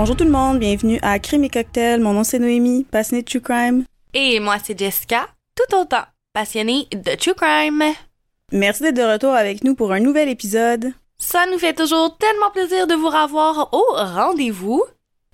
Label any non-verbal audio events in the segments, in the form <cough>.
Bonjour tout le monde, bienvenue à Crime et Cocktail. Mon nom c'est Noémie, passionnée de True Crime. Et moi c'est Jessica, tout autant passionnée de True Crime. Merci d'être de retour avec nous pour un nouvel épisode. Ça nous fait toujours tellement plaisir de vous revoir au rendez-vous.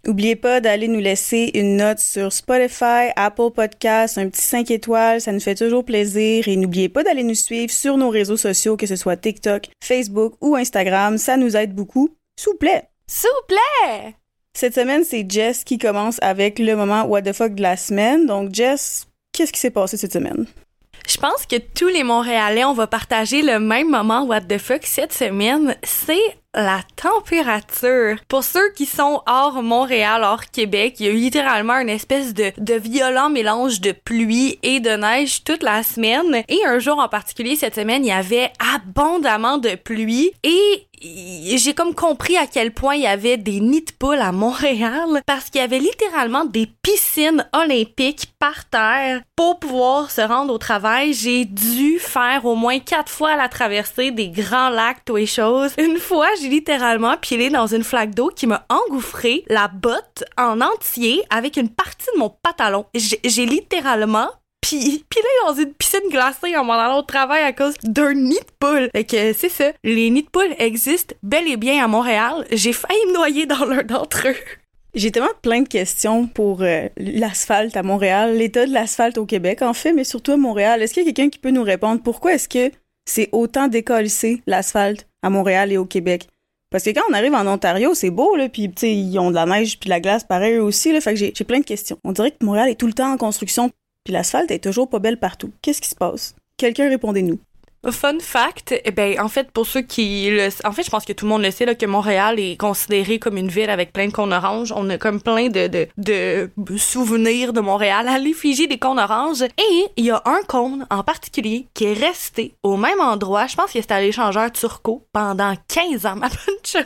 N'oubliez pas d'aller nous laisser une note sur Spotify, Apple Podcasts, un petit 5 étoiles, ça nous fait toujours plaisir. Et n'oubliez pas d'aller nous suivre sur nos réseaux sociaux, que ce soit TikTok, Facebook ou Instagram, ça nous aide beaucoup. S'il vous plaît. S'il vous plaît. Cette semaine, c'est Jess qui commence avec le moment What the fuck de la semaine. Donc Jess, qu'est-ce qui s'est passé cette semaine? Je pense que tous les Montréalais, on va partager le même moment What the fuck cette semaine. C'est la température. Pour ceux qui sont hors Montréal, hors Québec, il y a eu littéralement une espèce de, de violent mélange de pluie et de neige toute la semaine. Et un jour en particulier, cette semaine, il y avait abondamment de pluie et j'ai comme compris à quel point il y avait des nids de poules à Montréal parce qu'il y avait littéralement des piscines olympiques par terre pour pouvoir se rendre au travail. J'ai dû faire au moins quatre fois la traversée des grands lacs, tout et choses. Une fois, j'ai littéralement pilé dans une flaque d'eau qui m'a engouffré la botte en entier avec une partie de mon pantalon. J'ai littéralement puis pilé dans une piscine glacée en m'en allant au travail à cause d'un nid de poule. Fait que c'est ça, les nids de poule existent bel et bien à Montréal. J'ai failli me noyer dans l'un d'entre eux. J'ai tellement plein de questions pour euh, l'asphalte à Montréal, l'état de l'asphalte au Québec en fait, mais surtout à Montréal. Est-ce qu'il y a quelqu'un qui peut nous répondre? Pourquoi est-ce que c'est autant décollissé l'asphalte à Montréal et au Québec? Parce que quand on arrive en Ontario, c'est beau, là, puis ils ont de la neige puis de la glace pareil aussi, fait que j'ai plein de questions. On dirait que Montréal est tout le temps en construction, puis l'asphalte est toujours pas belle partout. Qu'est-ce qui se passe? Quelqu'un répondez-nous. Fun fact, eh ben en fait pour ceux qui le en fait je pense que tout le monde le sait là que Montréal est considéré comme une ville avec plein de cônes oranges, on a comme plein de de, de souvenirs de Montréal à l'effigie des cônes oranges et il y a un cône en particulier qui est resté au même endroit, je pense que c'était à l'échangeur Turco pendant 15 ans ma bonne Tu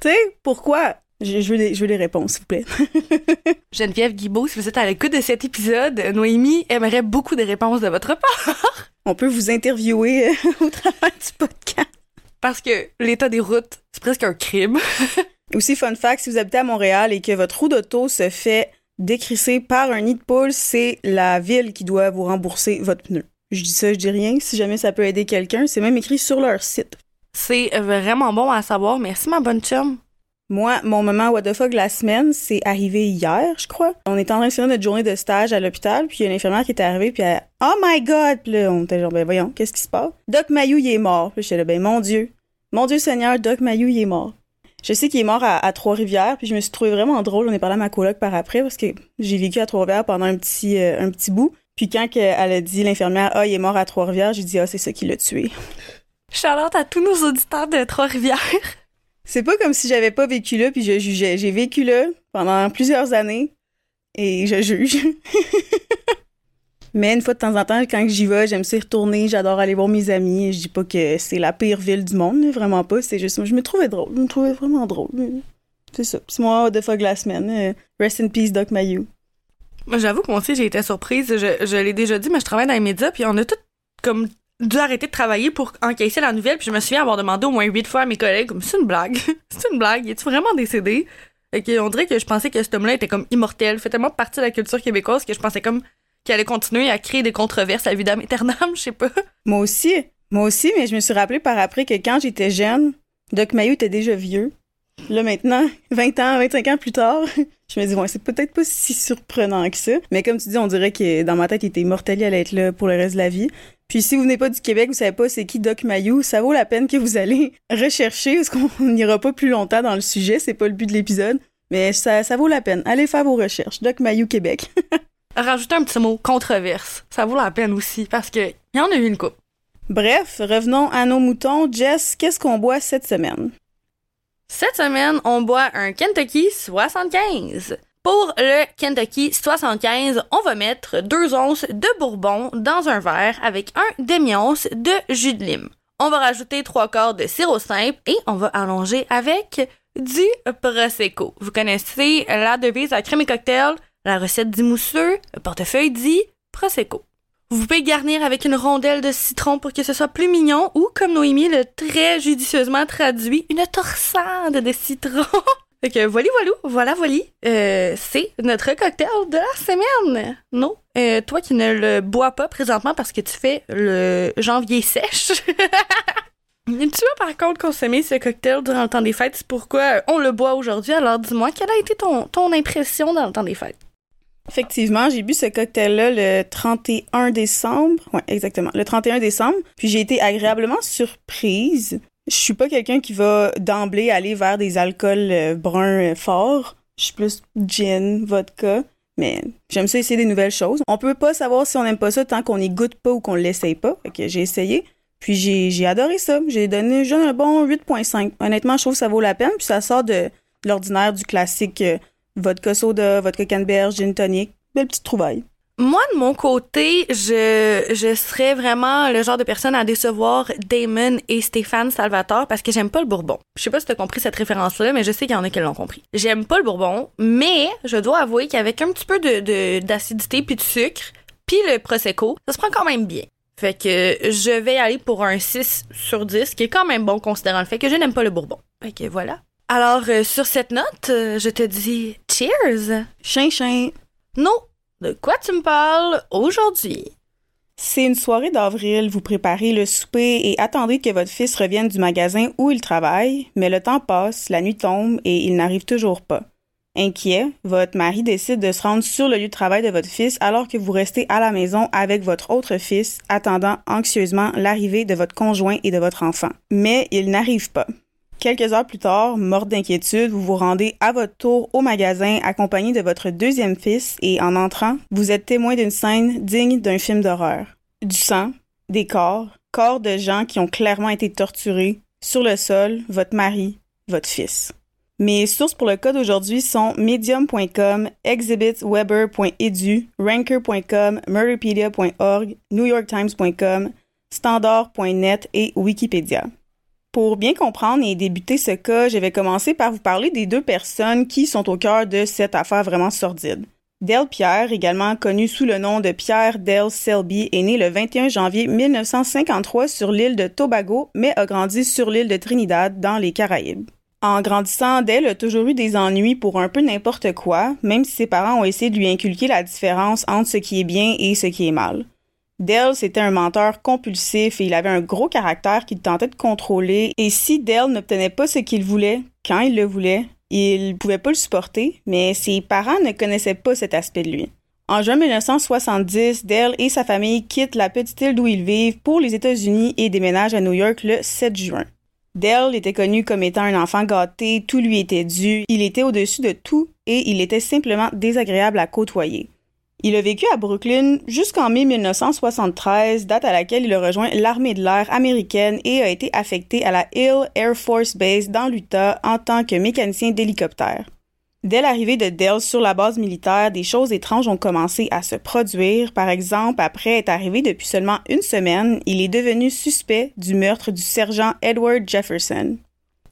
sais pourquoi? Je, veux les, je veux les réponses, s'il vous plaît. <laughs> Geneviève Guibault, si vous êtes à l'écoute de cet épisode, Noémie aimerait beaucoup de réponses de votre part. <laughs> On peut vous interviewer euh, au travers du podcast. Parce que l'état des routes, c'est presque un crime. <laughs> Aussi, fun fact, si vous habitez à Montréal et que votre roue d'auto se fait décrisser par un nid de poule, c'est la ville qui doit vous rembourser votre pneu. Je dis ça, je dis rien. Si jamais ça peut aider quelqu'un, c'est même écrit sur leur site. C'est vraiment bon à savoir. Merci, ma bonne chum. Moi, mon moment what the fuck la semaine, c'est arrivé hier, je crois. On était en train de finir notre journée de stage à l'hôpital, puis il y a une infirmière qui était arrivée, puis elle Oh my God! Puis là, on était genre, ben voyons, qu'est-ce qui se passe? Doc Mayou, il est mort. Puis j'étais là, ben mon Dieu. Mon Dieu Seigneur, Doc Mayou, il est mort. Je sais qu'il est mort à, Trois-Rivières, puis je me suis trouvé vraiment drôle. On est parlé à ma coloc par après, parce que j'ai vécu à Trois-Rivières pendant un petit, euh, un petit bout. Puis quand elle a dit, l'infirmière, ah, il est mort à Trois-Rivières, j'ai dit, ah, c'est ça qui l'a tué. Charlotte à tous nos auditeurs de Trois-Rivières. C'est pas comme si j'avais pas vécu là puis je jugeais. J'ai vécu là pendant plusieurs années et je juge. <laughs> Mais une fois de temps en temps, quand j'y vais, j'aime ça y retourner, j'adore aller voir mes amis. Je dis pas que c'est la pire ville du monde, vraiment pas. C'est juste, je me trouvais drôle, je me trouvais vraiment drôle. C'est ça. C'est moi, de fuck la semaine. Euh, rest in peace, Doc Mayou. J'avoue que moi aussi, j'ai été surprise. Je, je l'ai déjà dit, mais je travaille dans les médias, puis on a tout comme dû arrêter de travailler pour encaisser la nouvelle, puis je me souviens avoir demandé au moins huit fois à mes collègues, c'est une blague, <laughs> c'est une blague, est-tu vraiment décédé? Et on dirait que je pensais que cet homme-là était comme immortel, fait tellement partie de la culture québécoise que je pensais comme qu'il allait continuer à créer des controverses à Vidam Eternam, je sais pas. Moi aussi, moi aussi, mais je me suis rappelé par après que quand j'étais jeune, Doc Mayou était déjà vieux. Là maintenant, <laughs> 20 ans, 25 ans plus tard, <laughs> je me dis ouais, c'est peut-être pas si surprenant que ça, mais comme tu dis, on dirait que dans ma tête, il était immortel, il allait être là pour le reste de la vie. Puis si vous venez pas du Québec, vous savez pas c'est qui Doc Mayou, ça vaut la peine que vous allez <laughs> rechercher parce qu'on <laughs> n'ira pas plus longtemps dans le sujet, c'est pas le but de l'épisode, mais ça, ça vaut la peine. Allez faire vos recherches. Doc Mayou Québec. <laughs> Rajoutez un petit mot, controverse. Ça vaut la peine aussi parce que y en a eu une coupe. Bref, revenons à nos moutons. Jess, qu'est-ce qu'on boit cette semaine? Cette semaine, on boit un Kentucky 75. Pour le Kentucky 75, on va mettre 2 onces de bourbon dans un verre avec un demi-once de jus de lime. On va rajouter 3 quarts de sirop simple et on va allonger avec du Prosecco. Vous connaissez la devise à crème et cocktail, la recette dit mousseux, le portefeuille dit Prosecco. Vous pouvez garnir avec une rondelle de citron pour que ce soit plus mignon ou, comme Noémie le très judicieusement traduit, une torsade de citron. <laughs> Fait que voilà, voilà, voilà. Euh, c'est notre cocktail de la semaine. Non, euh, toi qui ne le bois pas présentement parce que tu fais le janvier sèche. <laughs> tu vas par contre consommer ce cocktail durant le temps des fêtes. C'est pourquoi on le boit aujourd'hui. Alors dis-moi, quelle a été ton, ton impression dans le temps des fêtes? Effectivement, j'ai bu ce cocktail-là le 31 décembre. Ouais, exactement. Le 31 décembre. Puis j'ai été agréablement surprise. Je suis pas quelqu'un qui va d'emblée aller vers des alcools euh, bruns euh, forts. Je suis plus gin, vodka. Mais j'aime ça essayer des nouvelles choses. On peut pas savoir si on aime pas ça tant qu'on n'y goûte pas ou qu'on l'essaye pas. Fait j'ai essayé. Puis j'ai adoré ça. J'ai donné un bon 8.5. Honnêtement, je trouve que ça vaut la peine. Puis ça sort de l'ordinaire du classique euh, vodka soda, vodka canneberge, gin tonic. Belle petite trouvaille. Moi, de mon côté, je, je serais vraiment le genre de personne à décevoir Damon et Stéphane Salvatore parce que j'aime pas le bourbon. Je sais pas si t'as compris cette référence-là, mais je sais qu'il y en a qui l'ont compris. J'aime pas le bourbon, mais je dois avouer qu'avec un petit peu de, d'acidité puis de sucre, puis le Prosecco, ça se prend quand même bien. Fait que je vais aller pour un 6 sur 10, qui est quand même bon considérant le fait que je n'aime pas le bourbon. Fait que voilà. Alors, euh, sur cette note, euh, je te dis cheers! Chin chin! Non, de quoi tu me parles aujourd'hui? C'est une soirée d'avril, vous préparez le souper et attendez que votre fils revienne du magasin où il travaille, mais le temps passe, la nuit tombe et il n'arrive toujours pas. Inquiet, votre mari décide de se rendre sur le lieu de travail de votre fils alors que vous restez à la maison avec votre autre fils, attendant anxieusement l'arrivée de votre conjoint et de votre enfant. Mais il n'arrive pas. Quelques heures plus tard, morte d'inquiétude, vous vous rendez à votre tour au magasin accompagné de votre deuxième fils et en entrant, vous êtes témoin d'une scène digne d'un film d'horreur. Du sang, des corps, corps de gens qui ont clairement été torturés, sur le sol, votre mari, votre fils. Mes sources pour le code aujourd'hui sont medium.com, exhibitweber.edu, ranker.com, murderpedia.org, newyorktimes.com, standard.net et Wikipédia. Pour bien comprendre et débuter ce cas, je vais commencer par vous parler des deux personnes qui sont au cœur de cette affaire vraiment sordide. Dale Pierre, également connu sous le nom de Pierre Dale Selby, est né le 21 janvier 1953 sur l'île de Tobago, mais a grandi sur l'île de Trinidad, dans les Caraïbes. En grandissant, Dale a toujours eu des ennuis pour un peu n'importe quoi, même si ses parents ont essayé de lui inculquer la différence entre ce qui est bien et ce qui est mal. Dale, c'était un menteur compulsif et il avait un gros caractère qu'il tentait de contrôler. Et si Dale n'obtenait pas ce qu'il voulait, quand il le voulait, il pouvait pas le supporter, mais ses parents ne connaissaient pas cet aspect de lui. En juin 1970, Dale et sa famille quittent la petite île d'où ils vivent pour les États-Unis et déménagent à New York le 7 juin. Dale était connu comme étant un enfant gâté, tout lui était dû, il était au-dessus de tout et il était simplement désagréable à côtoyer. Il a vécu à Brooklyn jusqu'en mai 1973, date à laquelle il a rejoint l'armée de l'air américaine et a été affecté à la Hill Air Force Base dans l'Utah en tant que mécanicien d'hélicoptère. Dès l'arrivée de Dell sur la base militaire, des choses étranges ont commencé à se produire. Par exemple, après être arrivé depuis seulement une semaine, il est devenu suspect du meurtre du sergent Edward Jefferson.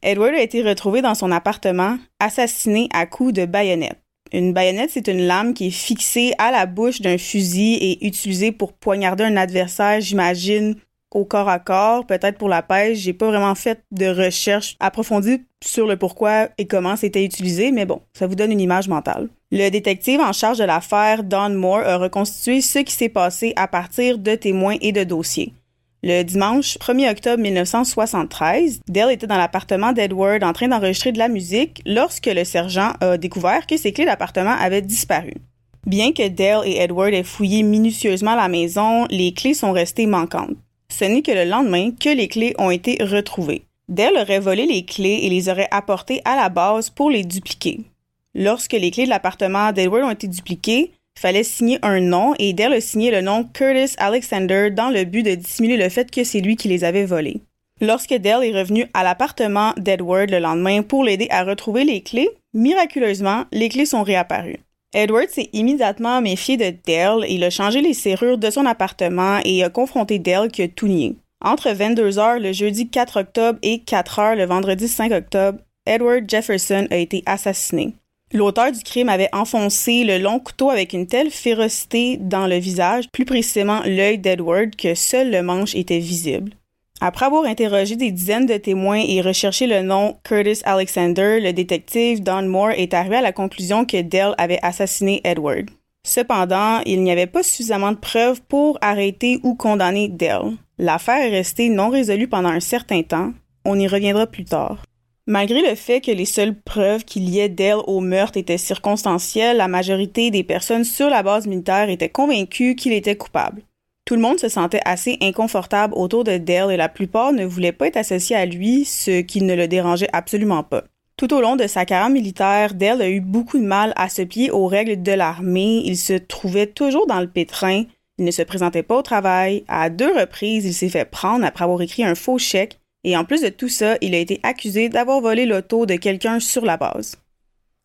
Edward a été retrouvé dans son appartement, assassiné à coups de baïonnette. Une baïonnette, c'est une lame qui est fixée à la bouche d'un fusil et utilisée pour poignarder un adversaire, j'imagine, au corps à corps, peut-être pour la pêche. J'ai pas vraiment fait de recherche approfondie sur le pourquoi et comment c'était utilisé, mais bon, ça vous donne une image mentale. Le détective en charge de l'affaire, Don Moore, a reconstitué ce qui s'est passé à partir de témoins et de dossiers. Le dimanche 1er octobre 1973, Dale était dans l'appartement d'Edward en train d'enregistrer de la musique lorsque le sergent a découvert que ses clés d'appartement avaient disparu. Bien que Dale et Edward aient fouillé minutieusement la maison, les clés sont restées manquantes. Ce n'est que le lendemain que les clés ont été retrouvées. Dale aurait volé les clés et les aurait apportées à la base pour les dupliquer. Lorsque les clés de l'appartement d'Edward ont été dupliquées, fallait signer un nom et Dale a signé le nom Curtis Alexander dans le but de dissimuler le fait que c'est lui qui les avait volés. Lorsque Dale est revenu à l'appartement d'Edward le lendemain pour l'aider à retrouver les clés, miraculeusement, les clés sont réapparues. Edward s'est immédiatement méfié de Dale et il a changé les serrures de son appartement et a confronté Dale qui a tout nié. Entre 22h le jeudi 4 octobre et 4h le vendredi 5 octobre, Edward Jefferson a été assassiné. L'auteur du crime avait enfoncé le long couteau avec une telle férocité dans le visage, plus précisément l'œil d'Edward, que seul le manche était visible. Après avoir interrogé des dizaines de témoins et recherché le nom Curtis Alexander, le détective Don Moore est arrivé à la conclusion que Dell avait assassiné Edward. Cependant, il n'y avait pas suffisamment de preuves pour arrêter ou condamner Dell. L'affaire est restée non résolue pendant un certain temps. On y reviendra plus tard. Malgré le fait que les seules preuves qui liaient Dell au meurtre étaient circonstancielles, la majorité des personnes sur la base militaire étaient convaincues qu'il était coupable. Tout le monde se sentait assez inconfortable autour de Dale et la plupart ne voulaient pas être associés à lui, ce qui ne le dérangeait absolument pas. Tout au long de sa carrière militaire, Dale a eu beaucoup de mal à se plier aux règles de l'armée. Il se trouvait toujours dans le pétrin. Il ne se présentait pas au travail. À deux reprises, il s'est fait prendre après avoir écrit un faux chèque. Et en plus de tout ça, il a été accusé d'avoir volé l'auto de quelqu'un sur la base.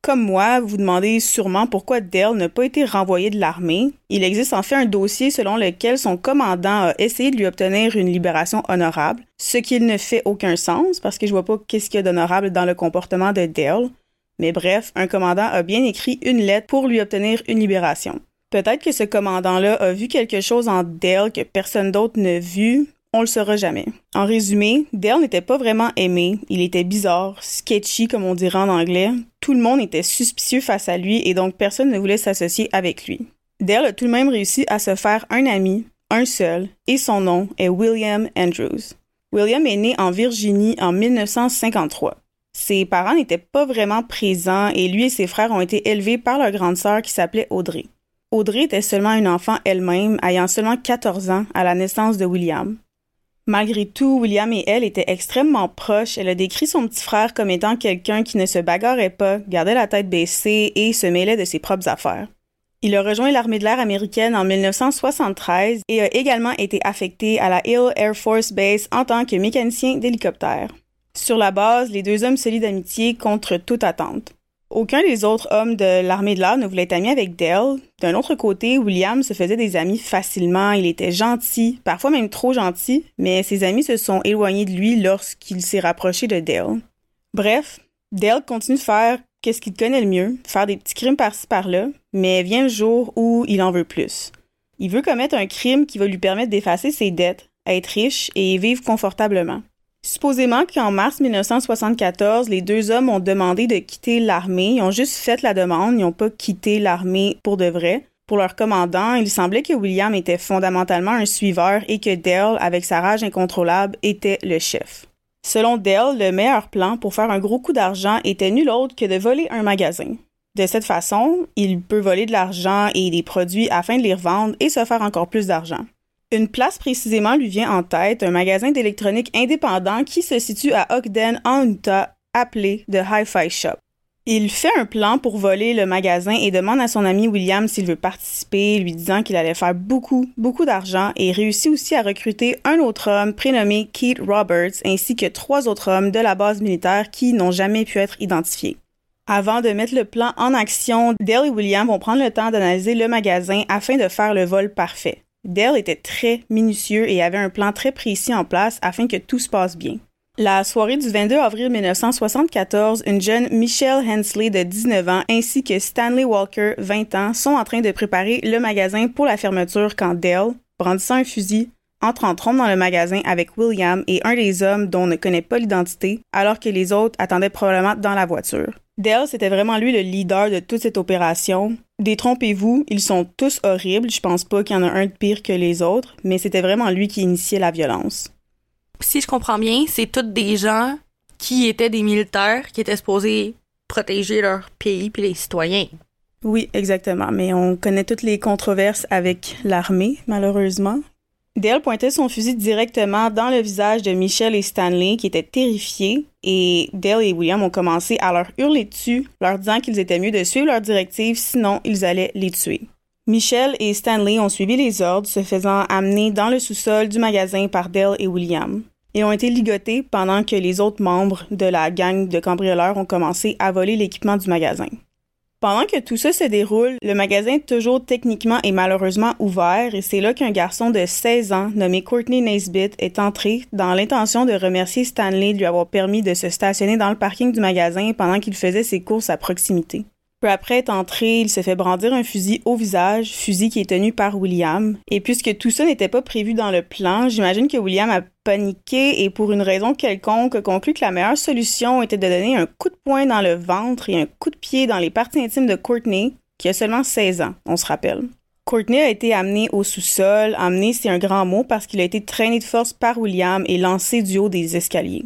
Comme moi, vous demandez sûrement pourquoi Dale n'a pas été renvoyé de l'armée. Il existe en fait un dossier selon lequel son commandant a essayé de lui obtenir une libération honorable, ce qui ne fait aucun sens parce que je vois pas qu'est-ce qu'il y a d'honorable dans le comportement de Dale. Mais bref, un commandant a bien écrit une lettre pour lui obtenir une libération. Peut-être que ce commandant-là a vu quelque chose en Dale que personne d'autre n'a vu, on le saura jamais. En résumé, Dale n'était pas vraiment aimé, il était bizarre, sketchy comme on dirait en anglais. Tout le monde était suspicieux face à lui et donc personne ne voulait s'associer avec lui. Dale a tout de même réussi à se faire un ami, un seul, et son nom est William Andrews. William est né en Virginie en 1953. Ses parents n'étaient pas vraiment présents et lui et ses frères ont été élevés par leur grande sœur qui s'appelait Audrey. Audrey était seulement une enfant elle-même, ayant seulement 14 ans à la naissance de William. Malgré tout, William et elle étaient extrêmement proches. Elle a décrit son petit frère comme étant quelqu'un qui ne se bagarrait pas, gardait la tête baissée et se mêlait de ses propres affaires. Il a rejoint l'armée de l'air américaine en 1973 et a également été affecté à la Hill Air Force Base en tant que mécanicien d'hélicoptère. Sur la base, les deux hommes se lient d'amitié contre toute attente. Aucun des autres hommes de l'armée de l'air ne voulait être ami avec Dale. D'un autre côté, William se faisait des amis facilement, il était gentil, parfois même trop gentil, mais ses amis se sont éloignés de lui lorsqu'il s'est rapproché de Dale. Bref, Dale continue de faire qu'est-ce qu'il connaît le mieux, faire des petits crimes par-ci par-là, mais vient le jour où il en veut plus. Il veut commettre un crime qui va lui permettre d'effacer ses dettes, être riche et vivre confortablement. Supposément qu'en mars 1974, les deux hommes ont demandé de quitter l'armée. Ils ont juste fait la demande, ils n'ont pas quitté l'armée pour de vrai. Pour leur commandant, il semblait que William était fondamentalement un suiveur et que Dale, avec sa rage incontrôlable, était le chef. Selon Dale, le meilleur plan pour faire un gros coup d'argent était nul autre que de voler un magasin. De cette façon, il peut voler de l'argent et des produits afin de les revendre et se faire encore plus d'argent. Une place précisément lui vient en tête, un magasin d'électronique indépendant qui se situe à Ogden, en Utah, appelé The Hi-Fi Shop. Il fait un plan pour voler le magasin et demande à son ami William s'il veut participer, lui disant qu'il allait faire beaucoup, beaucoup d'argent et réussit aussi à recruter un autre homme prénommé Keith Roberts ainsi que trois autres hommes de la base militaire qui n'ont jamais pu être identifiés. Avant de mettre le plan en action, Dale et William vont prendre le temps d'analyser le magasin afin de faire le vol parfait. Dale était très minutieux et avait un plan très précis en place afin que tout se passe bien. La soirée du 22 avril 1974, une jeune Michelle Hensley de 19 ans ainsi que Stanley Walker, 20 ans, sont en train de préparer le magasin pour la fermeture quand Dale, brandissant un fusil, entre en trompe dans le magasin avec William et un des hommes dont on ne connaît pas l'identité, alors que les autres attendaient probablement dans la voiture. Dale, c'était vraiment lui le leader de toute cette opération. Détrompez-vous, ils sont tous horribles. Je pense pas qu'il y en a un de pire que les autres, mais c'était vraiment lui qui initiait la violence. Si je comprends bien, c'est tous des gens qui étaient des militaires qui étaient supposés protéger leur pays puis les citoyens. Oui, exactement. Mais on connaît toutes les controverses avec l'armée, malheureusement. Dale pointait son fusil directement dans le visage de Michel et Stanley qui étaient terrifiés et Dale et William ont commencé à leur hurler dessus, leur disant qu'ils étaient mieux de suivre leurs directives sinon ils allaient les tuer. Michel et Stanley ont suivi les ordres, se faisant amener dans le sous-sol du magasin par Dale et William, et ont été ligotés pendant que les autres membres de la gang de cambrioleurs ont commencé à voler l'équipement du magasin. Pendant que tout ça se déroule, le magasin toujours techniquement et malheureusement ouvert et c'est là qu'un garçon de 16 ans nommé Courtney Naisbitt est entré dans l'intention de remercier Stanley de lui avoir permis de se stationner dans le parking du magasin pendant qu'il faisait ses courses à proximité. Peu après être entré, il se fait brandir un fusil au visage, fusil qui est tenu par William. Et puisque tout ça n'était pas prévu dans le plan, j'imagine que William a paniqué et pour une raison quelconque conclut que la meilleure solution était de donner un coup de poing dans le ventre et un coup de pied dans les parties intimes de Courtney, qui a seulement 16 ans, on se rappelle. Courtney a été amené au sous-sol. Amené, c'est un grand mot parce qu'il a été traîné de force par William et lancé du haut des escaliers.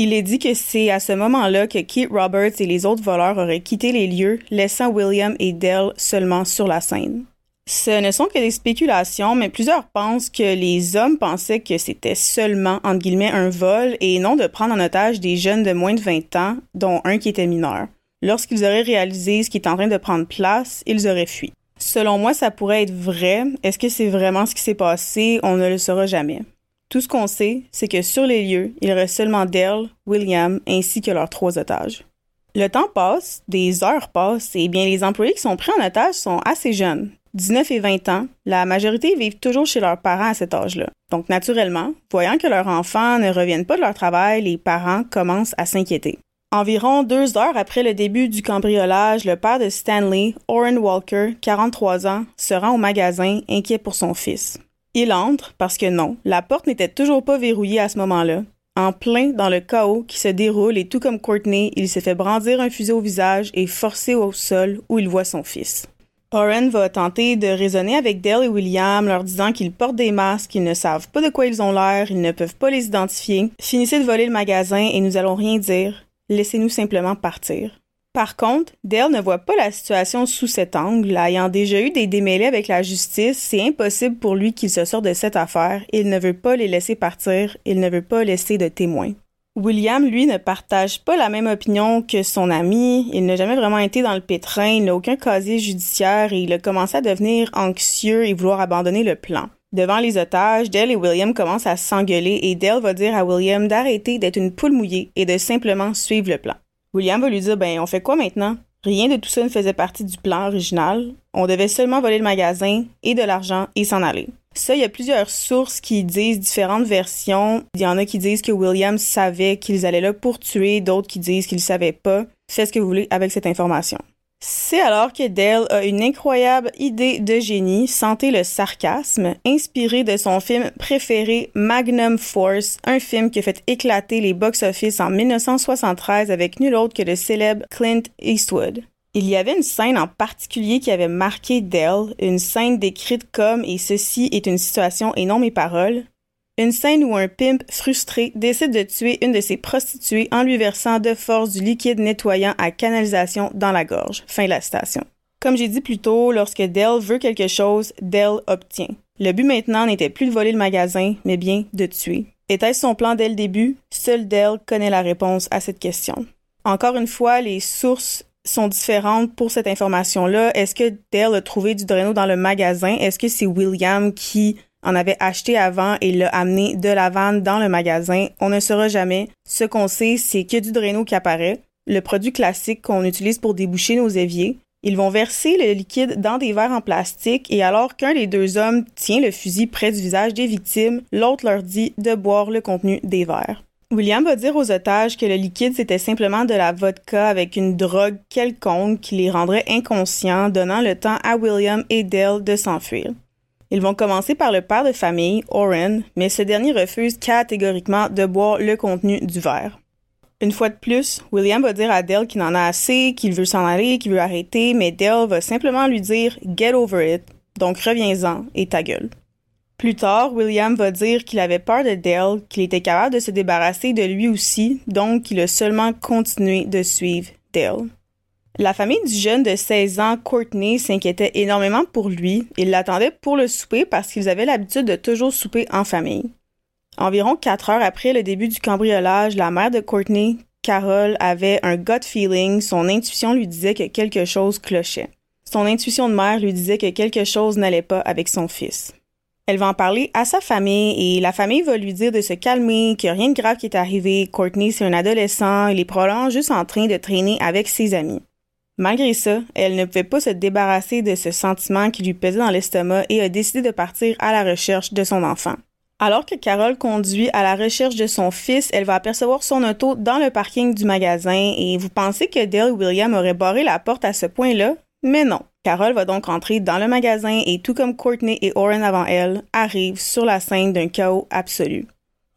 Il est dit que c'est à ce moment-là que Keith Roberts et les autres voleurs auraient quitté les lieux, laissant William et Dell seulement sur la scène. Ce ne sont que des spéculations, mais plusieurs pensent que les hommes pensaient que c'était seulement, un vol et non de prendre en otage des jeunes de moins de 20 ans, dont un qui était mineur. Lorsqu'ils auraient réalisé ce qui est en train de prendre place, ils auraient fui. Selon moi, ça pourrait être vrai. Est-ce que c'est vraiment ce qui s'est passé? On ne le saura jamais. Tout ce qu'on sait, c'est que sur les lieux, il reste seulement Dell, William ainsi que leurs trois otages. Le temps passe, des heures passent, et bien les employés qui sont pris en otage sont assez jeunes, 19 et 20 ans. La majorité vivent toujours chez leurs parents à cet âge-là. Donc naturellement, voyant que leurs enfants ne reviennent pas de leur travail, les parents commencent à s'inquiéter. Environ deux heures après le début du cambriolage, le père de Stanley, Oren Walker, 43 ans, se rend au magasin, inquiet pour son fils. Il entre parce que non, la porte n'était toujours pas verrouillée à ce moment-là. En plein dans le chaos qui se déroule et tout comme Courtney, il se fait brandir un fusil au visage et forcer au sol où il voit son fils. Oren va tenter de raisonner avec Dale et William, leur disant qu'ils portent des masques, qu'ils ne savent pas de quoi ils ont l'air, ils ne peuvent pas les identifier. Finissez de voler le magasin et nous allons rien dire. Laissez-nous simplement partir. Par contre, Dale ne voit pas la situation sous cet angle. Ayant déjà eu des démêlés avec la justice, c'est impossible pour lui qu'il se sorte de cette affaire. Il ne veut pas les laisser partir, il ne veut pas laisser de témoins. William, lui, ne partage pas la même opinion que son ami. Il n'a jamais vraiment été dans le pétrin, il n'a aucun casier judiciaire et il a commencé à devenir anxieux et vouloir abandonner le plan. Devant les otages, Dale et William commencent à s'engueuler et Dale va dire à William d'arrêter d'être une poule mouillée et de simplement suivre le plan. William va lui dire Ben, on fait quoi maintenant? Rien de tout ça ne faisait partie du plan original. On devait seulement voler le magasin et de l'argent et s'en aller. Ça, il y a plusieurs sources qui disent différentes versions. Il y en a qui disent que William savait qu'ils allaient là pour tuer, d'autres qui disent qu'il ne savait pas. Faites ce que vous voulez avec cette information. C'est alors que Dale a une incroyable idée de génie, sentez le sarcasme, inspiré de son film préféré Magnum Force, un film qui fait éclater les box-office en 1973 avec nul autre que le célèbre Clint Eastwood. Il y avait une scène en particulier qui avait marqué Dale, une scène décrite comme et ceci est une situation et non mes paroles, une scène où un pimp frustré décide de tuer une de ses prostituées en lui versant de force du liquide nettoyant à canalisation dans la gorge. Fin de la citation. Comme j'ai dit plus tôt, lorsque Dell veut quelque chose, Dell obtient. Le but maintenant n'était plus de voler le magasin, mais bien de tuer. Était-ce son plan dès le début? Seul Dell connaît la réponse à cette question. Encore une fois, les sources sont différentes pour cette information-là. Est-ce que Dell a trouvé du Drano dans le magasin? Est-ce que c'est William qui en avait acheté avant et l'a amené de la vanne dans le magasin. On ne saura jamais. Ce qu'on sait, c'est a du Drano qui apparaît, le produit classique qu'on utilise pour déboucher nos éviers. Ils vont verser le liquide dans des verres en plastique et alors qu'un des deux hommes tient le fusil près du visage des victimes, l'autre leur dit de boire le contenu des verres. William va dire aux otages que le liquide c'était simplement de la vodka avec une drogue quelconque qui les rendrait inconscients, donnant le temps à William et Dale de s'enfuir. Ils vont commencer par le père de famille, Oren, mais ce dernier refuse catégoriquement de boire le contenu du verre. Une fois de plus, William va dire à Dale qu'il en a assez, qu'il veut s'en aller, qu'il veut arrêter, mais Dale va simplement lui dire Get over it, donc reviens-en et ta gueule. Plus tard, William va dire qu'il avait peur de Dale, qu'il était capable de se débarrasser de lui aussi, donc qu'il a seulement continué de suivre Dale. La famille du jeune de 16 ans, Courtney, s'inquiétait énormément pour lui. Ils l'attendaient pour le souper parce qu'ils avaient l'habitude de toujours souper en famille. Environ quatre heures après le début du cambriolage, la mère de Courtney, Carol, avait un gut feeling. Son intuition lui disait que quelque chose clochait. Son intuition de mère lui disait que quelque chose n'allait pas avec son fils. Elle va en parler à sa famille et la famille va lui dire de se calmer, qu'il n'y a rien de grave qui est arrivé. Courtney, c'est un adolescent, il est probablement juste en train de traîner avec ses amis. Malgré ça, elle ne pouvait pas se débarrasser de ce sentiment qui lui pesait dans l'estomac et a décidé de partir à la recherche de son enfant. Alors que Carole conduit à la recherche de son fils, elle va apercevoir son auto dans le parking du magasin et vous pensez que Dale William aurait barré la porte à ce point-là, mais non. Carole va donc entrer dans le magasin et tout comme Courtney et Oren avant elle, arrive sur la scène d'un chaos absolu.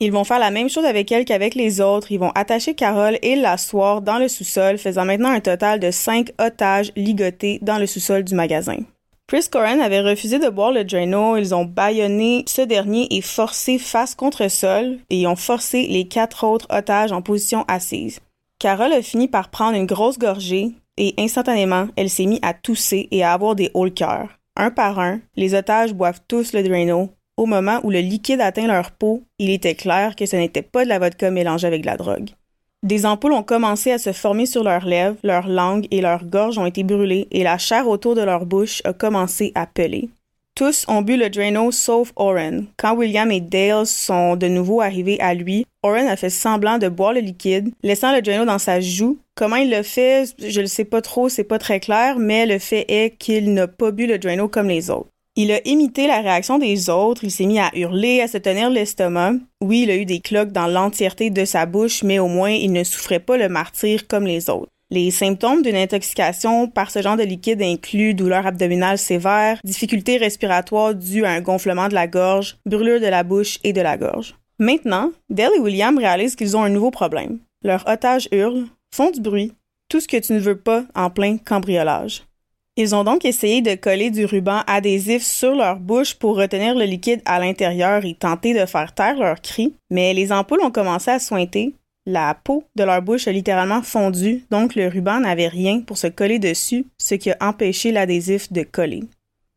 Ils vont faire la même chose avec elle qu'avec les autres. Ils vont attacher Carole et l'asseoir dans le sous-sol, faisant maintenant un total de cinq otages ligotés dans le sous-sol du magasin. Chris Coren avait refusé de boire le Drano. Ils ont bâillonné ce dernier et forcé face contre sol et ont forcé les quatre autres otages en position assise. Carole a fini par prendre une grosse gorgée et instantanément, elle s'est mise à tousser et à avoir des hauts le cœur. Un par un, les otages boivent tous le Drano. Au moment où le liquide atteint leur peau, il était clair que ce n'était pas de la vodka mélangée avec la drogue. Des ampoules ont commencé à se former sur leurs lèvres, leurs langues et leurs gorges ont été brûlées et la chair autour de leur bouche a commencé à peler. Tous ont bu le Drano sauf Oren. Quand William et Dale sont de nouveau arrivés à lui, Oren a fait semblant de boire le liquide, laissant le Drano dans sa joue. Comment il le fait, je ne sais pas trop, c'est pas très clair, mais le fait est qu'il n'a pas bu le Drano comme les autres. Il a imité la réaction des autres, il s'est mis à hurler, à se tenir l'estomac. Oui, il a eu des cloques dans l'entièreté de sa bouche, mais au moins il ne souffrait pas le martyr comme les autres. Les symptômes d'une intoxication par ce genre de liquide incluent douleur abdominale sévère, difficultés respiratoires dues à un gonflement de la gorge, brûlure de la bouche et de la gorge. Maintenant, Dale et William réalisent qu'ils ont un nouveau problème. Leurs otages hurlent, font du bruit, tout ce que tu ne veux pas en plein cambriolage. Ils ont donc essayé de coller du ruban adhésif sur leur bouche pour retenir le liquide à l'intérieur et tenter de faire taire leurs cris, mais les ampoules ont commencé à sointer. La peau de leur bouche a littéralement fondu, donc le ruban n'avait rien pour se coller dessus, ce qui a empêché l'adhésif de coller.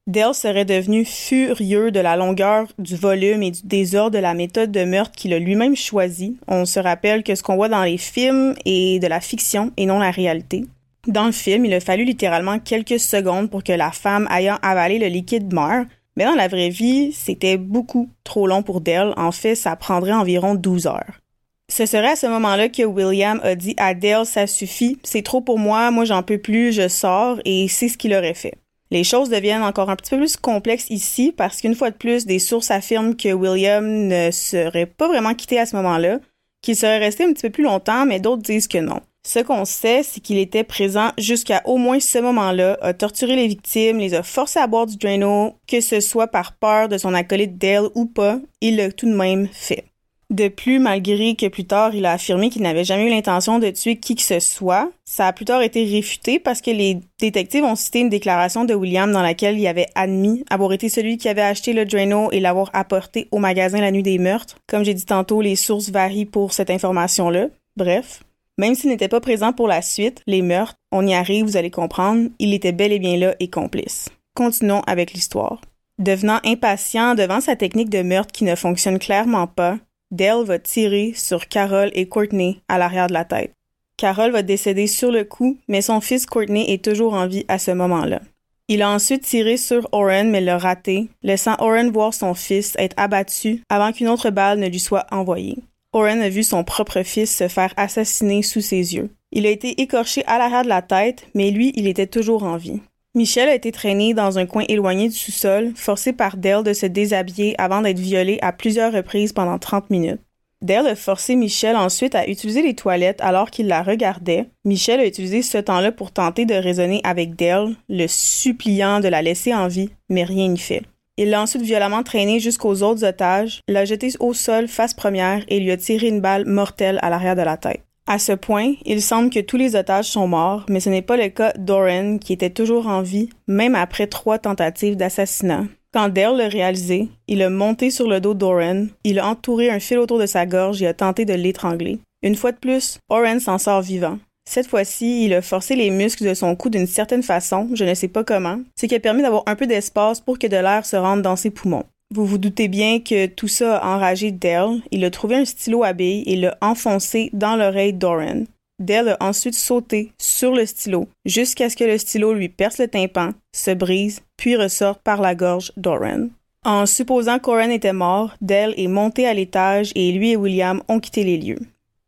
Dale serait devenu furieux de la longueur, du volume et du désordre de la méthode de meurtre qu'il a lui-même choisi. On se rappelle que ce qu'on voit dans les films est de la fiction et non la réalité. Dans le film, il a fallu littéralement quelques secondes pour que la femme ayant avalé le liquide meure, mais dans la vraie vie, c'était beaucoup trop long pour Dale. En fait, ça prendrait environ 12 heures. Ce serait à ce moment-là que William a dit à Dale ça suffit, c'est trop pour moi, moi j'en peux plus, je sors, et c'est ce qu'il aurait fait. Les choses deviennent encore un petit peu plus complexes ici parce qu'une fois de plus, des sources affirment que William ne serait pas vraiment quitté à ce moment-là, qu'il serait resté un petit peu plus longtemps, mais d'autres disent que non. Ce qu'on sait, c'est qu'il était présent jusqu'à au moins ce moment-là, a torturé les victimes, les a forcés à boire du Drano, que ce soit par peur de son acolyte Dale ou pas, il l'a tout de même fait. De plus, malgré que plus tard il a affirmé qu'il n'avait jamais eu l'intention de tuer qui que ce soit, ça a plus tard été réfuté parce que les détectives ont cité une déclaration de William dans laquelle il avait admis avoir été celui qui avait acheté le Drano et l'avoir apporté au magasin la nuit des meurtres. Comme j'ai dit tantôt, les sources varient pour cette information-là. Bref, même s'il n'était pas présent pour la suite, les meurtres, on y arrive, vous allez comprendre, il était bel et bien là et complice. Continuons avec l'histoire. Devenant impatient devant sa technique de meurtre qui ne fonctionne clairement pas, Dale va tirer sur Carol et Courtney à l'arrière de la tête. Carol va décéder sur le coup, mais son fils Courtney est toujours en vie à ce moment-là. Il a ensuite tiré sur Oren mais l'a raté, laissant Oren voir son fils être abattu avant qu'une autre balle ne lui soit envoyée. Oren a vu son propre fils se faire assassiner sous ses yeux. Il a été écorché à l'arrière de la tête, mais lui, il était toujours en vie. Michel a été traîné dans un coin éloigné du sous-sol, forcé par Dale de se déshabiller avant d'être violé à plusieurs reprises pendant 30 minutes. Dale a forcé Michel ensuite à utiliser les toilettes alors qu'il la regardait. Michel a utilisé ce temps-là pour tenter de raisonner avec Dale, le suppliant de la laisser en vie, mais rien n'y fait. Il l'a ensuite violemment traîné jusqu'aux autres otages, l'a jeté au sol face première et lui a tiré une balle mortelle à l'arrière de la tête. À ce point, il semble que tous les otages sont morts, mais ce n'est pas le cas d'Oren, qui était toujours en vie, même après trois tentatives d'assassinat. Quand Dale l'a réalisé, il a monté sur le dos d'Oren, il a entouré un fil autour de sa gorge et a tenté de l'étrangler. Une fois de plus, Oren s'en sort vivant. Cette fois-ci, il a forcé les muscles de son cou d'une certaine façon, je ne sais pas comment, ce qui a permis d'avoir un peu d'espace pour que de l'air se rende dans ses poumons. Vous vous doutez bien que tout ça a enragé Dale. Il a trouvé un stylo à billes et l'a enfoncé dans l'oreille d'Oren. Dale a ensuite sauté sur le stylo jusqu'à ce que le stylo lui perce le tympan, se brise, puis ressorte par la gorge d'Oren. En supposant qu'Oren était mort, Dale est monté à l'étage et lui et William ont quitté les lieux.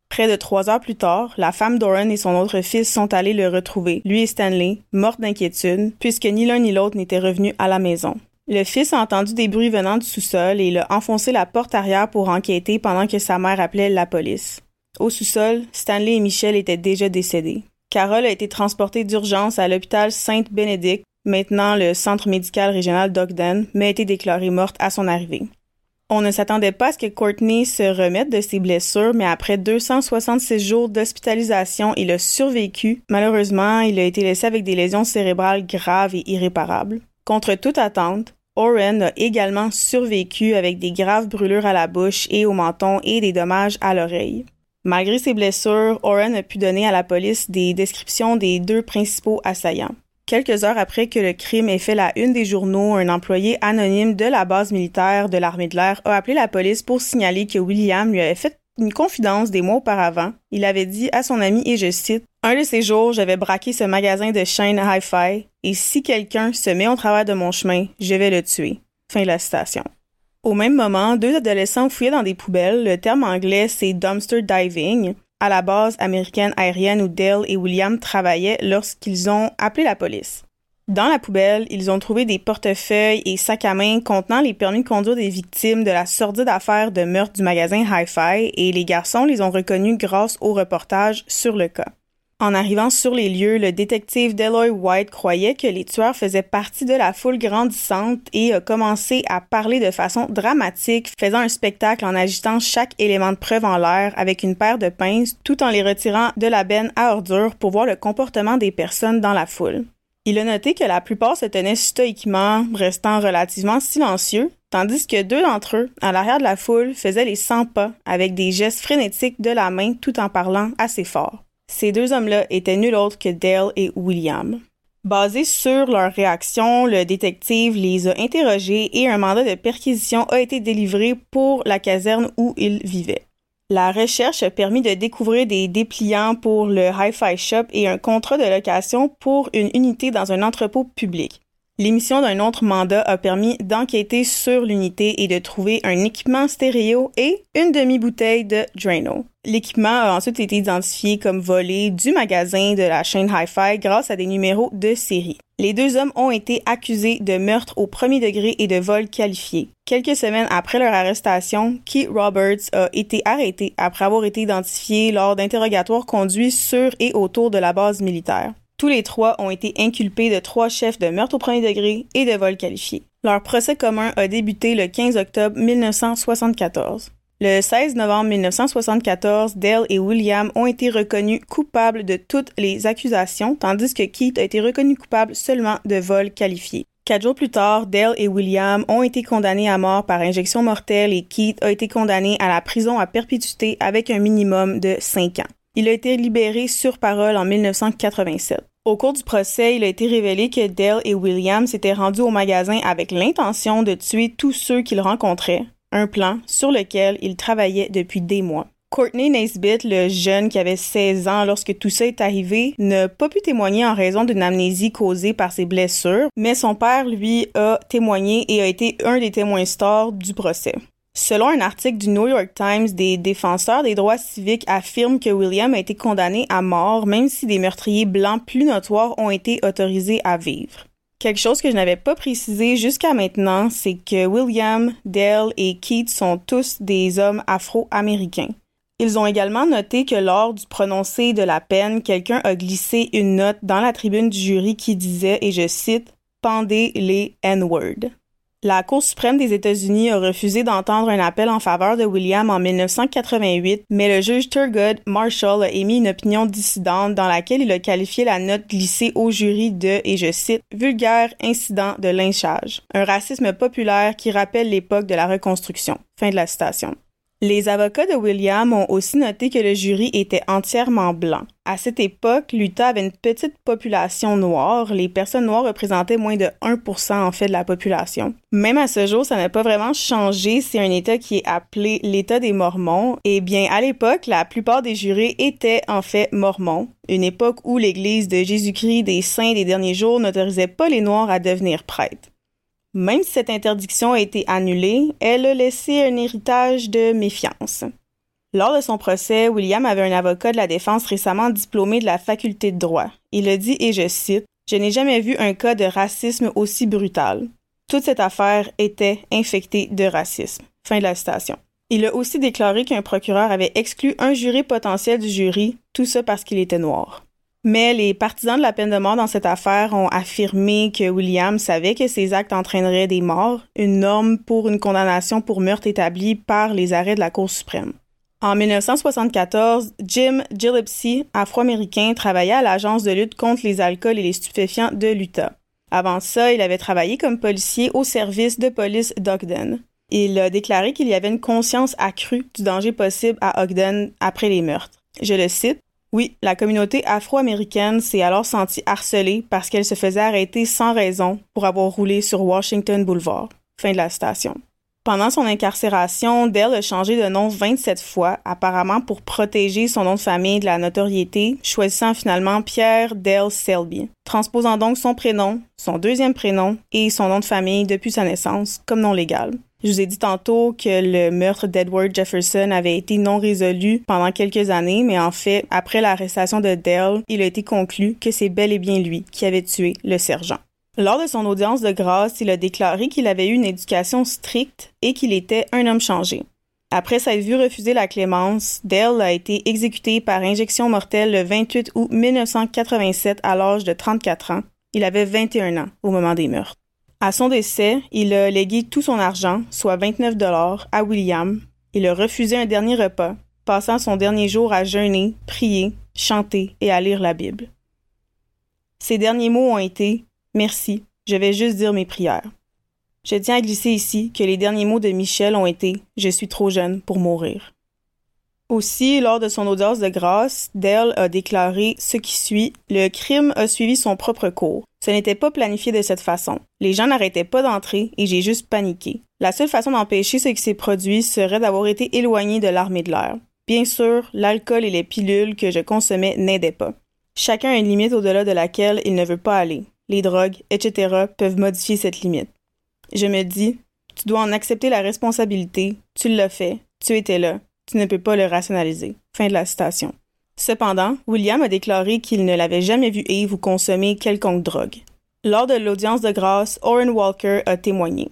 Près de trois heures plus tard, la femme d'Oren et son autre fils sont allés le retrouver, lui et Stanley, morts d'inquiétude, puisque ni l'un ni l'autre n'étaient revenus à la maison. Le fils a entendu des bruits venant du sous-sol et il a enfoncé la porte arrière pour enquêter pendant que sa mère appelait la police. Au sous-sol, Stanley et Michel étaient déjà décédés. Carole a été transportée d'urgence à l'hôpital Sainte-Bénédicte, maintenant le centre médical régional d'Ogden, mais a été déclarée morte à son arrivée. On ne s'attendait pas à ce que Courtney se remette de ses blessures, mais après 266 jours d'hospitalisation, il a survécu. Malheureusement, il a été laissé avec des lésions cérébrales graves et irréparables. Contre toute attente, Oren a également survécu avec des graves brûlures à la bouche et au menton et des dommages à l'oreille. Malgré ses blessures, Oren a pu donner à la police des descriptions des deux principaux assaillants. Quelques heures après que le crime ait fait la une des journaux, un employé anonyme de la base militaire de l'armée de l'air a appelé la police pour signaler que William lui avait fait une confidence des mois auparavant. Il avait dit à son ami, et je cite, Un de ces jours, j'avais braqué ce magasin de chaînes hi-fi, et si quelqu'un se met au travers de mon chemin, je vais le tuer. Fin de la citation. Au même moment, deux adolescents fouillaient dans des poubelles. Le terme anglais, c'est dumpster diving à la base américaine aérienne où Dale et William travaillaient lorsqu'ils ont appelé la police. Dans la poubelle, ils ont trouvé des portefeuilles et sacs à main contenant les permis de conduire des victimes de la sordide affaire de meurtre du magasin Hi-Fi et les garçons les ont reconnus grâce au reportage sur le cas. En arrivant sur les lieux, le détective Deloy White croyait que les tueurs faisaient partie de la foule grandissante et a commencé à parler de façon dramatique, faisant un spectacle en agitant chaque élément de preuve en l'air avec une paire de pinces tout en les retirant de la benne à ordures pour voir le comportement des personnes dans la foule. Il a noté que la plupart se tenaient stoïquement, restant relativement silencieux, tandis que deux d'entre eux, à l'arrière de la foule, faisaient les 100 pas avec des gestes frénétiques de la main tout en parlant assez fort. Ces deux hommes-là étaient nul autre que Dale et William. Basé sur leur réaction, le détective les a interrogés et un mandat de perquisition a été délivré pour la caserne où ils vivaient. La recherche a permis de découvrir des dépliants pour le Hi-Fi Shop et un contrat de location pour une unité dans un entrepôt public. L'émission d'un autre mandat a permis d'enquêter sur l'unité et de trouver un équipement stéréo et une demi-bouteille de Drano. L'équipement a ensuite été identifié comme volé du magasin de la chaîne Hi-Fi grâce à des numéros de série. Les deux hommes ont été accusés de meurtre au premier degré et de vol qualifié. Quelques semaines après leur arrestation, Keith Roberts a été arrêté après avoir été identifié lors d'interrogatoires conduits sur et autour de la base militaire. Tous les trois ont été inculpés de trois chefs de meurtre au premier degré et de vol qualifié. Leur procès commun a débuté le 15 octobre 1974. Le 16 novembre 1974, Dale et William ont été reconnus coupables de toutes les accusations, tandis que Keith a été reconnu coupable seulement de vol qualifié. Quatre jours plus tard, Dale et William ont été condamnés à mort par injection mortelle et Keith a été condamné à la prison à perpétuité avec un minimum de cinq ans. Il a été libéré sur parole en 1987. Au cours du procès, il a été révélé que Dale et William s'étaient rendus au magasin avec l'intention de tuer tous ceux qu'ils rencontraient, un plan sur lequel ils travaillaient depuis des mois. Courtney Naisbitt, le jeune qui avait 16 ans lorsque tout ça est arrivé, n'a pas pu témoigner en raison d'une amnésie causée par ses blessures, mais son père, lui, a témoigné et a été un des témoins stars du procès. Selon un article du New York Times, des défenseurs des droits civiques affirment que William a été condamné à mort même si des meurtriers blancs plus notoires ont été autorisés à vivre. Quelque chose que je n'avais pas précisé jusqu'à maintenant, c'est que William, Dale et Keith sont tous des hommes afro-américains. Ils ont également noté que lors du prononcé de la peine, quelqu'un a glissé une note dans la tribune du jury qui disait, et je cite, Pendez les N-words. La Cour suprême des États-Unis a refusé d'entendre un appel en faveur de William en 1988, mais le juge Thurgood Marshall a émis une opinion dissidente dans laquelle il a qualifié la note glissée au jury de, et je cite, vulgaire incident de lynchage, un racisme populaire qui rappelle l'époque de la reconstruction. Fin de la citation. Les avocats de William ont aussi noté que le jury était entièrement blanc. À cette époque, l'Utah avait une petite population noire. Les personnes noires représentaient moins de 1% en fait de la population. Même à ce jour, ça n'a pas vraiment changé. C'est un État qui est appelé l'État des Mormons. Eh bien, à l'époque, la plupart des jurés étaient en fait mormons. Une époque où l'Église de Jésus-Christ des Saints des derniers jours n'autorisait pas les Noirs à devenir prêtres. Même si cette interdiction a été annulée, elle a laissé un héritage de méfiance. Lors de son procès, William avait un avocat de la défense récemment diplômé de la faculté de droit. Il a dit, et je cite, Je n'ai jamais vu un cas de racisme aussi brutal. Toute cette affaire était infectée de racisme. Fin de la citation. Il a aussi déclaré qu'un procureur avait exclu un juré potentiel du jury, tout ça parce qu'il était noir. Mais les partisans de la peine de mort dans cette affaire ont affirmé que William savait que ses actes entraîneraient des morts, une norme pour une condamnation pour meurtre établie par les arrêts de la Cour suprême. En 1974, Jim Gillespie, afro-américain, travaillait à l'agence de lutte contre les alcools et les stupéfiants de l'Utah. Avant ça, il avait travaillé comme policier au service de police d'Ogden. Il a déclaré qu'il y avait une conscience accrue du danger possible à Ogden après les meurtres. Je le cite. Oui, la communauté afro-américaine s'est alors sentie harcelée parce qu'elle se faisait arrêter sans raison pour avoir roulé sur Washington Boulevard. Fin de la citation. Pendant son incarcération, Dell a changé de nom 27 fois, apparemment pour protéger son nom de famille de la notoriété, choisissant finalement Pierre Dell Selby, transposant donc son prénom, son deuxième prénom et son nom de famille depuis sa naissance comme nom légal. Je vous ai dit tantôt que le meurtre d'Edward Jefferson avait été non résolu pendant quelques années, mais en fait, après l'arrestation de Dell, il a été conclu que c'est bel et bien lui qui avait tué le sergent. Lors de son audience de grâce, il a déclaré qu'il avait eu une éducation stricte et qu'il était un homme changé. Après s'être vu refuser la clémence, Dell a été exécuté par injection mortelle le 28 août 1987 à l'âge de 34 ans. Il avait 21 ans au moment des meurtres. À son décès, il a légué tout son argent, soit 29 dollars, à William. Il a refusé un dernier repas, passant son dernier jour à jeûner, prier, chanter et à lire la Bible. Ses derniers mots ont été Merci, je vais juste dire mes prières. Je tiens à glisser ici que les derniers mots de Michel ont été Je suis trop jeune pour mourir. Aussi, lors de son audience de grâce, Dell a déclaré ce qui suit Le crime a suivi son propre cours. Ce n'était pas planifié de cette façon. Les gens n'arrêtaient pas d'entrer et j'ai juste paniqué. La seule façon d'empêcher ce qui s'est produit serait d'avoir été éloigné de l'armée de l'air. Bien sûr, l'alcool et les pilules que je consommais n'aidaient pas. Chacun a une limite au-delà de laquelle il ne veut pas aller. Les drogues, etc. peuvent modifier cette limite. Je me dis, tu dois en accepter la responsabilité, tu l'as fait, tu étais là, tu ne peux pas le rationaliser. Cependant, William a déclaré qu'il ne l'avait jamais vu Eve ou consommer quelconque drogue. Lors de l'audience de grâce, Oren Walker a témoigné.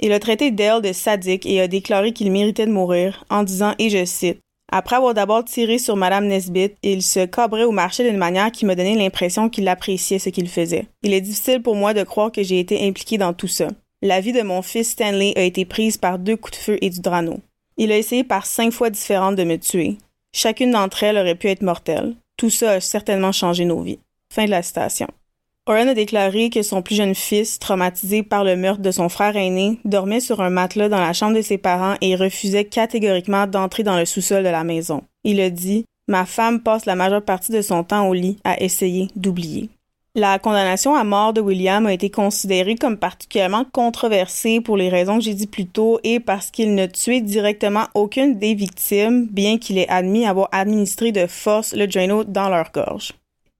Il a traité Dale de sadique et a déclaré qu'il méritait de mourir en disant, et je cite, après avoir d'abord tiré sur Madame Nesbitt, il se cabrait au marché d'une manière qui me donnait l'impression qu'il appréciait ce qu'il faisait. Il est difficile pour moi de croire que j'ai été impliqué dans tout ça. La vie de mon fils Stanley a été prise par deux coups de feu et du drano. Il a essayé par cinq fois différentes de me tuer. Chacune d'entre elles aurait pu être mortelle. Tout ça a certainement changé nos vies. Fin de la citation. Oren a déclaré que son plus jeune fils, traumatisé par le meurtre de son frère aîné, dormait sur un matelas dans la chambre de ses parents et refusait catégoriquement d'entrer dans le sous-sol de la maison. Il a dit Ma femme passe la majeure partie de son temps au lit à essayer d'oublier. La condamnation à mort de William a été considérée comme particulièrement controversée pour les raisons que j'ai dit plus tôt et parce qu'il ne tuait directement aucune des victimes, bien qu'il ait admis avoir administré de force le Drano dans leur gorge.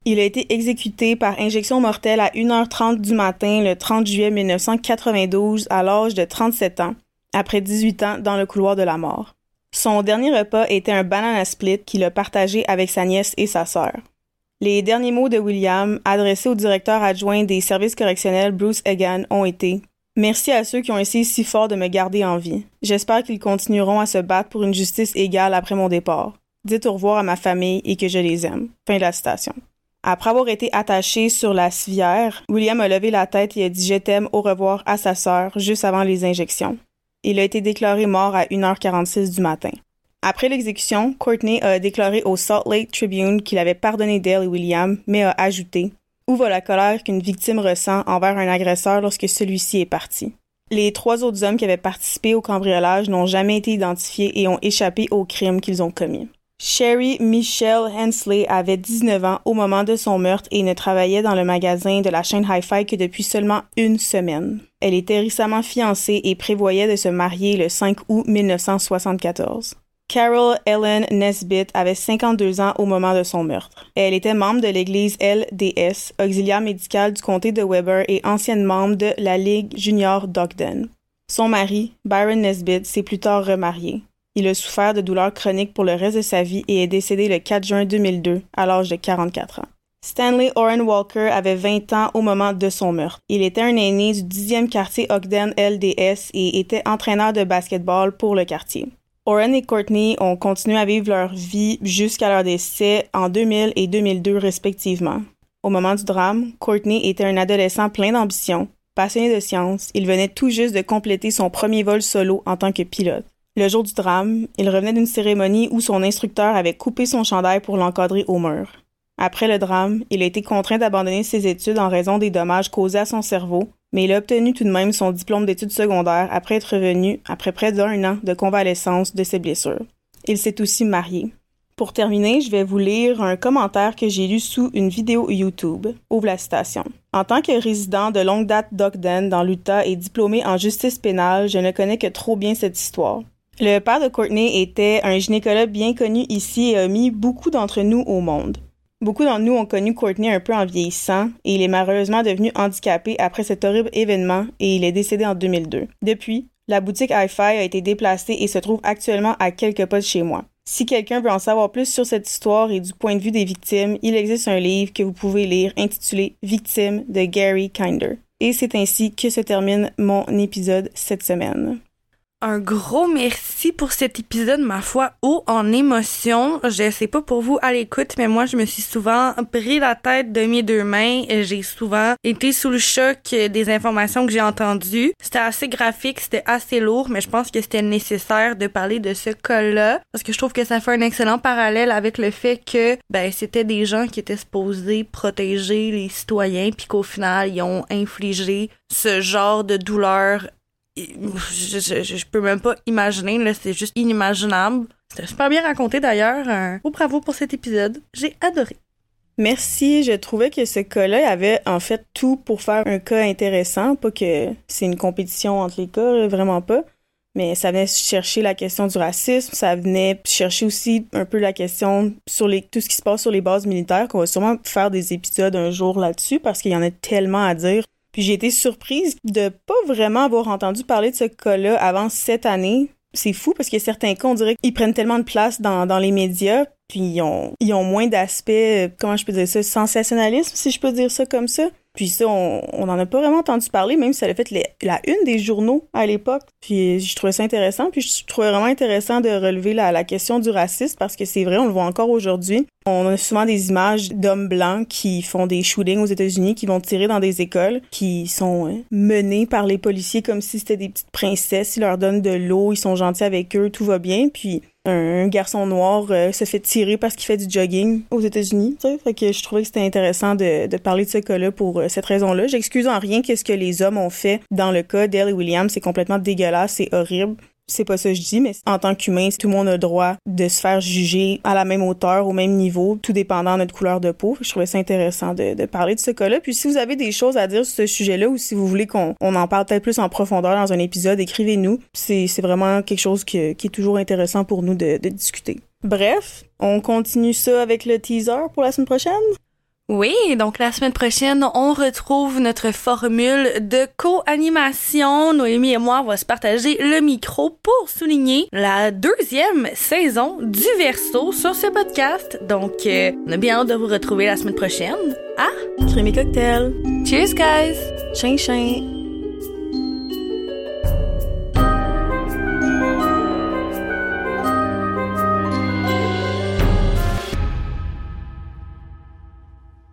Il a été exécuté par injection mortelle à 1h30 du matin le 30 juillet 1992 à l'âge de 37 ans, après 18 ans dans le couloir de la mort. Son dernier repas était un banana split qu'il a partagé avec sa nièce et sa sœur. Les derniers mots de William, adressés au directeur adjoint des services correctionnels Bruce Egan, ont été Merci à ceux qui ont essayé si fort de me garder en vie. J'espère qu'ils continueront à se battre pour une justice égale après mon départ. Dites au revoir à ma famille et que je les aime. Fin de la citation. Après avoir été attaché sur la civière, William a levé la tête et a dit Je t'aime au revoir à sa sœur juste avant les injections. Il a été déclaré mort à 1h46 du matin. Après l'exécution, Courtney a déclaré au Salt Lake Tribune qu'il avait pardonné Dale et William, mais a ajouté Où va la colère qu'une victime ressent envers un agresseur lorsque celui-ci est parti? Les trois autres hommes qui avaient participé au cambriolage n'ont jamais été identifiés et ont échappé au crime qu'ils ont commis. Sherry Michelle Hensley avait 19 ans au moment de son meurtre et ne travaillait dans le magasin de la chaîne Hi-Fi que depuis seulement une semaine. Elle était récemment fiancée et prévoyait de se marier le 5 août 1974. Carol Ellen Nesbitt avait 52 ans au moment de son meurtre. Elle était membre de l'église LDS, auxiliaire médicale du comté de Weber et ancienne membre de la Ligue junior d'Ogden. Son mari, Byron Nesbitt, s'est plus tard remarié. Il a souffert de douleurs chroniques pour le reste de sa vie et est décédé le 4 juin 2002 à l'âge de 44 ans. Stanley Oren Walker avait 20 ans au moment de son meurtre. Il était un aîné du 10e quartier Ogden LDS et était entraîneur de basketball pour le quartier. Oren et Courtney ont continué à vivre leur vie jusqu'à leur décès en 2000 et 2002 respectivement. Au moment du drame, Courtney était un adolescent plein d'ambition, passionné de science. Il venait tout juste de compléter son premier vol solo en tant que pilote. Le jour du drame, il revenait d'une cérémonie où son instructeur avait coupé son chandail pour l'encadrer au mur. Après le drame, il a été contraint d'abandonner ses études en raison des dommages causés à son cerveau, mais il a obtenu tout de même son diplôme d'études secondaires après être revenu après près d'un an de convalescence de ses blessures. Il s'est aussi marié. Pour terminer, je vais vous lire un commentaire que j'ai lu sous une vidéo YouTube. Ouvre la citation. En tant que résident de longue date d'Ogden dans l'Utah et diplômé en justice pénale, je ne connais que trop bien cette histoire. Le père de Courtney était un gynécologue bien connu ici et a mis beaucoup d'entre nous au monde. Beaucoup d'entre nous ont connu Courtney un peu en vieillissant et il est malheureusement devenu handicapé après cet horrible événement et il est décédé en 2002. Depuis, la boutique Hi-Fi a été déplacée et se trouve actuellement à quelques pas de chez moi. Si quelqu'un veut en savoir plus sur cette histoire et du point de vue des victimes, il existe un livre que vous pouvez lire intitulé Victimes de Gary Kinder. Et c'est ainsi que se termine mon épisode cette semaine un gros merci pour cet épisode, ma foi, haut en émotion. Je sais pas pour vous à l'écoute, mais moi, je me suis souvent pris la tête de mes deux mains. J'ai souvent été sous le choc des informations que j'ai entendues. C'était assez graphique, c'était assez lourd, mais je pense que c'était nécessaire de parler de ce cas-là parce que je trouve que ça fait un excellent parallèle avec le fait que, ben, c'était des gens qui étaient supposés protéger les citoyens puis qu'au final, ils ont infligé ce genre de douleur je, je, peux même pas imaginer, là, c'est juste inimaginable. C'était super bien raconté d'ailleurs. Un bravo pour cet épisode. J'ai adoré. Merci. Je trouvais que ce cas-là avait en fait tout pour faire un cas intéressant. Pas que c'est une compétition entre les cas, vraiment pas. Mais ça venait chercher la question du racisme, ça venait chercher aussi un peu la question sur les, tout ce qui se passe sur les bases militaires, qu'on va sûrement faire des épisodes un jour là-dessus parce qu'il y en a tellement à dire. Puis j'ai été surprise de pas vraiment avoir entendu parler de ce cas-là avant cette année. C'est fou parce a certains cas, on dirait qu'ils prennent tellement de place dans, les médias, puis ils ont, moins d'aspect, comment je peux dire ça, sensationnalisme, si je peux dire ça comme ça. Puis ça, on, on en a pas vraiment entendu parler, même si ça a fait la une des journaux à l'époque. Puis je trouvais ça intéressant. Puis je trouvais vraiment intéressant de relever la, la question du racisme parce que c'est vrai, on le voit encore aujourd'hui. On a souvent des images d'hommes blancs qui font des shootings aux États-Unis, qui vont tirer dans des écoles, qui sont euh, menés par les policiers comme si c'était des petites princesses. Ils leur donnent de l'eau, ils sont gentils avec eux, tout va bien. Puis un garçon noir euh, se fait tirer parce qu'il fait du jogging aux États-Unis. Fait que je trouvais que c'était intéressant de, parler de ce cas-là pour euh, cette raison-là. J'excuse en rien qu'est-ce que les hommes ont fait dans le cas d'elle et. C'est complètement dégueulasse, c'est horrible c'est pas ça que je dis, mais en tant qu'humain, tout le monde a le droit de se faire juger à la même hauteur, au même niveau, tout dépendant de notre couleur de peau. Je trouvais ça intéressant de, parler de ce cas-là. Puis si vous avez des choses à dire sur ce sujet-là ou si vous voulez qu'on on en parle peut-être plus en profondeur dans un épisode, écrivez-nous. C'est, vraiment quelque chose qui, qui est toujours intéressant pour nous de, de discuter. Bref, on continue ça avec le teaser pour la semaine prochaine. Oui, donc la semaine prochaine, on retrouve notre formule de co-animation. Noémie et moi, on va se partager le micro pour souligner la deuxième saison du Verso sur ce podcast. Donc, euh, on a bien hâte de vous retrouver la semaine prochaine. Ah! Crémy cocktail! Cheers, guys! Ching, ching!